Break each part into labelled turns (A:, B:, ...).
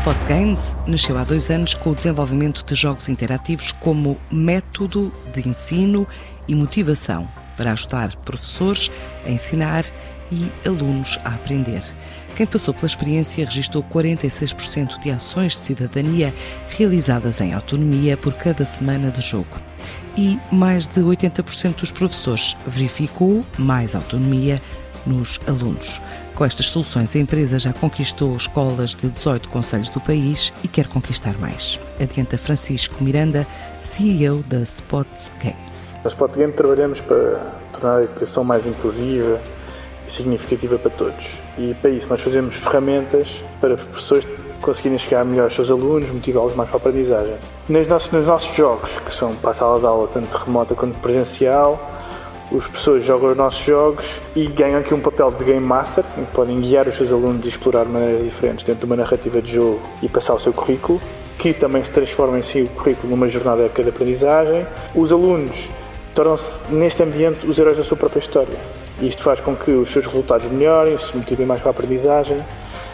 A: Spot Games nasceu há dois anos com o desenvolvimento de jogos interativos como método de ensino e motivação para ajudar professores a ensinar e alunos a aprender. Quem passou pela experiência registrou 46% de ações de cidadania realizadas em autonomia por cada semana de jogo. E mais de 80% dos professores verificou mais autonomia nos alunos. Com estas soluções, a empresa já conquistou escolas de 18 conselhos do país e quer conquistar mais. Adianta Francisco Miranda, CEO da Spot Games.
B: Na Spot Games trabalhamos para tornar a educação mais inclusiva e significativa para todos. E para isso nós fazemos ferramentas para os professores conseguirem chegar melhor aos seus alunos, motivá-los mais para a aprendizagem. Nos nossos, nos nossos jogos, que são para a sala de aula tanto remota quanto presencial, os professores jogam os nossos jogos e ganham aqui um papel de Game Master, em que podem guiar os seus alunos a explorar maneiras diferentes dentro de uma narrativa de jogo e passar o seu currículo, que também se transforma em si o currículo numa jornada de aprendizagem. Os alunos tornam-se, neste ambiente, os heróis da sua própria história. E isto faz com que os seus resultados melhorem, se motivem mais para a aprendizagem.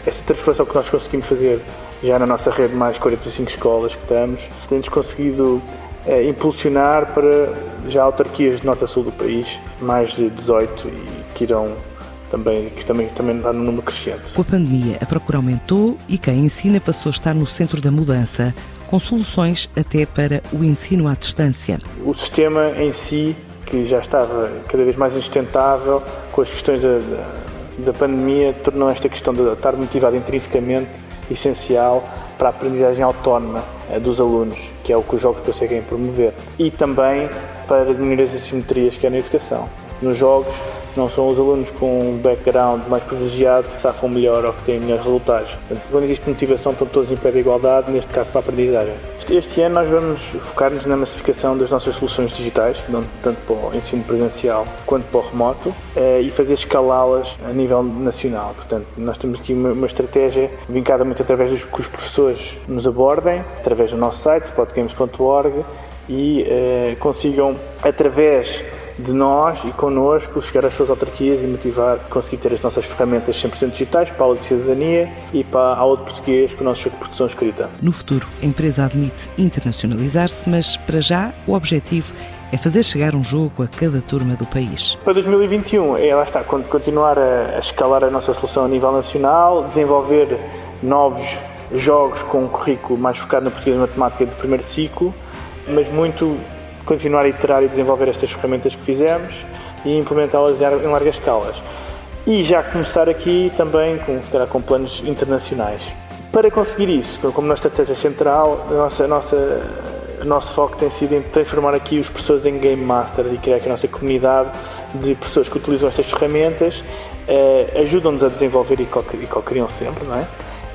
B: Esta transformação que nós conseguimos fazer já na nossa rede de mais de 45 escolas que estamos, temos conseguido é, impulsionar para já autarquias de norte a sul do país, mais de 18 e que irão também, que também, também está no número crescente.
A: Com a pandemia, a procura aumentou e quem ensina passou a estar no centro da mudança, com soluções até para o ensino à distância.
B: O sistema em si, que já estava cada vez mais insustentável, com as questões da, da pandemia, tornou esta questão de estar motivado intrinsecamente essencial para a aprendizagem autónoma eh, dos alunos, que é o que os jogos conseguem promover, e também para diminuir as assimetrias que há na educação. Nos jogos, não são os alunos com um background mais privilegiado que safam melhor ou que têm melhores resultados. Portanto, quando existe motivação, estão todos em pé de igualdade, neste caso para a aprendizagem. Este ano nós vamos focar-nos na massificação das nossas soluções digitais, tanto para o ensino presencial quanto para o remoto, eh, e fazer escalá-las a nível nacional. Portanto, nós temos aqui uma, estratégia vincada muito através dos que os professores nos abordem, através do nosso site, spotgames.org, e eh, consigam, através de nós e connosco chegar às suas autarquias e motivar, conseguir ter as nossas ferramentas 100% digitais para a aula de cidadania e para a aula de português com o nosso jogo de produção escrita.
A: No futuro, a empresa admite internacionalizar-se, mas para já o objetivo é fazer chegar um jogo a cada turma do país.
B: Para 2021, é lá está, continuar a, a escalar a nossa solução a nível nacional, desenvolver novos jogos com um currículo mais focado na português e matemática do primeiro ciclo, mas muito continuar a iterar e desenvolver estas ferramentas que fizemos e implementá-las em largas escalas. E já começar aqui também com, com planos internacionais. Para conseguir isso, como nossa estratégia central, a nossa, a nossa, o nosso foco tem sido em transformar aqui os professores em Game Masters e criar aqui a nossa comunidade de professores que utilizam estas ferramentas, eh, ajudam-nos a desenvolver e co-criam sempre, não é?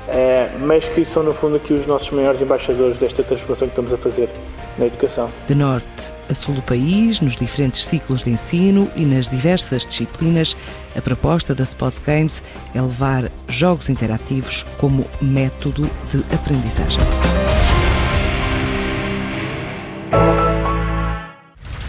B: Eh, mas que são no fundo aqui os nossos maiores embaixadores desta transformação que estamos a fazer na educação.
A: De norte a sul do país, nos diferentes ciclos de ensino e nas diversas disciplinas, a proposta da Spot Games é levar jogos interativos como método de aprendizagem.